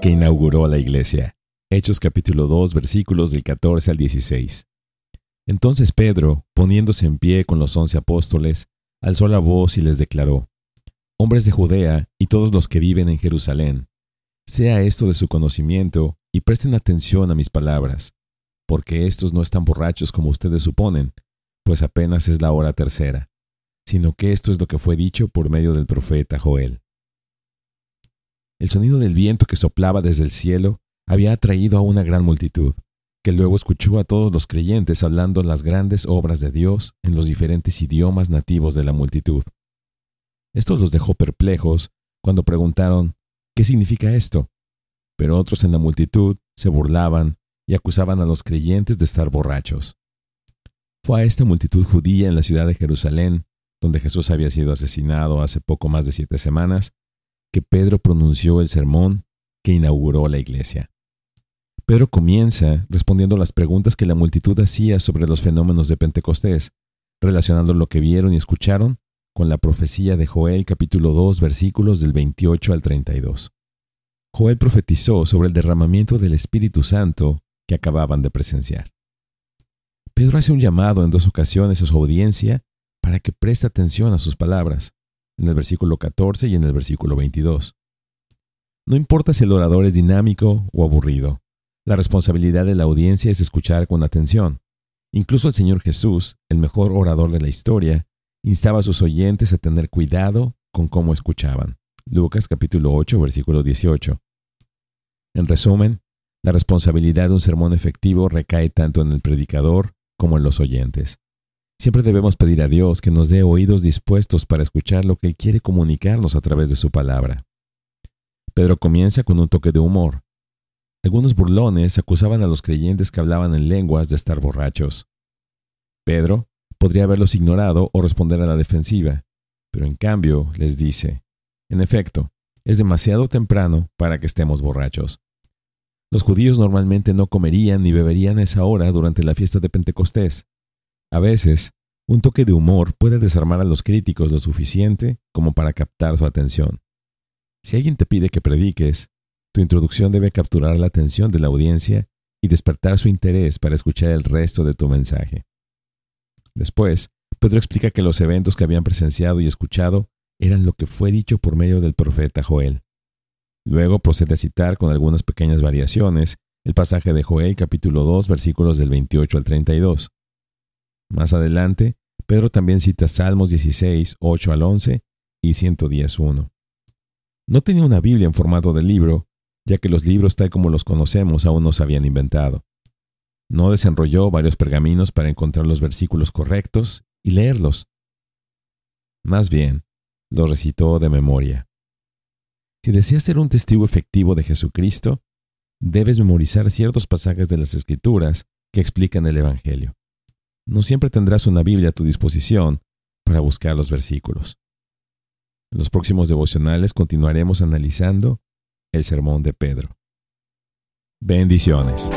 que inauguró la iglesia. Hechos capítulo 2 versículos del 14 al 16. Entonces Pedro, poniéndose en pie con los once apóstoles, alzó la voz y les declaró, Hombres de Judea y todos los que viven en Jerusalén, sea esto de su conocimiento y presten atención a mis palabras, porque estos no están borrachos como ustedes suponen, pues apenas es la hora tercera, sino que esto es lo que fue dicho por medio del profeta Joel. El sonido del viento que soplaba desde el cielo había atraído a una gran multitud, que luego escuchó a todos los creyentes hablando las grandes obras de Dios en los diferentes idiomas nativos de la multitud. Esto los dejó perplejos cuando preguntaron, ¿qué significa esto? Pero otros en la multitud se burlaban y acusaban a los creyentes de estar borrachos. Fue a esta multitud judía en la ciudad de Jerusalén, donde Jesús había sido asesinado hace poco más de siete semanas, que Pedro pronunció el sermón que inauguró la iglesia. Pedro comienza respondiendo las preguntas que la multitud hacía sobre los fenómenos de Pentecostés, relacionando lo que vieron y escucharon con la profecía de Joel capítulo 2 versículos del 28 al 32. Joel profetizó sobre el derramamiento del Espíritu Santo que acababan de presenciar. Pedro hace un llamado en dos ocasiones a su audiencia para que preste atención a sus palabras en el versículo 14 y en el versículo 22. No importa si el orador es dinámico o aburrido, la responsabilidad de la audiencia es escuchar con atención. Incluso el Señor Jesús, el mejor orador de la historia, instaba a sus oyentes a tener cuidado con cómo escuchaban. Lucas capítulo 8, versículo 18. En resumen, la responsabilidad de un sermón efectivo recae tanto en el predicador como en los oyentes. Siempre debemos pedir a Dios que nos dé oídos dispuestos para escuchar lo que Él quiere comunicarnos a través de su palabra. Pedro comienza con un toque de humor. Algunos burlones acusaban a los creyentes que hablaban en lenguas de estar borrachos. Pedro podría haberlos ignorado o responder a la defensiva, pero en cambio les dice, en efecto, es demasiado temprano para que estemos borrachos. Los judíos normalmente no comerían ni beberían a esa hora durante la fiesta de Pentecostés, a veces, un toque de humor puede desarmar a los críticos lo suficiente como para captar su atención. Si alguien te pide que prediques, tu introducción debe capturar la atención de la audiencia y despertar su interés para escuchar el resto de tu mensaje. Después, Pedro explica que los eventos que habían presenciado y escuchado eran lo que fue dicho por medio del profeta Joel. Luego procede a citar con algunas pequeñas variaciones el pasaje de Joel capítulo 2 versículos del 28 al 32. Más adelante, Pedro también cita Salmos 16, 8 al 11 y 110, 1. No tenía una Biblia en formato de libro, ya que los libros tal como los conocemos aún no se habían inventado. No desenrolló varios pergaminos para encontrar los versículos correctos y leerlos. Más bien, los recitó de memoria. Si deseas ser un testigo efectivo de Jesucristo, debes memorizar ciertos pasajes de las Escrituras que explican el Evangelio no siempre tendrás una Biblia a tu disposición para buscar los versículos. En los próximos devocionales continuaremos analizando el sermón de Pedro. Bendiciones.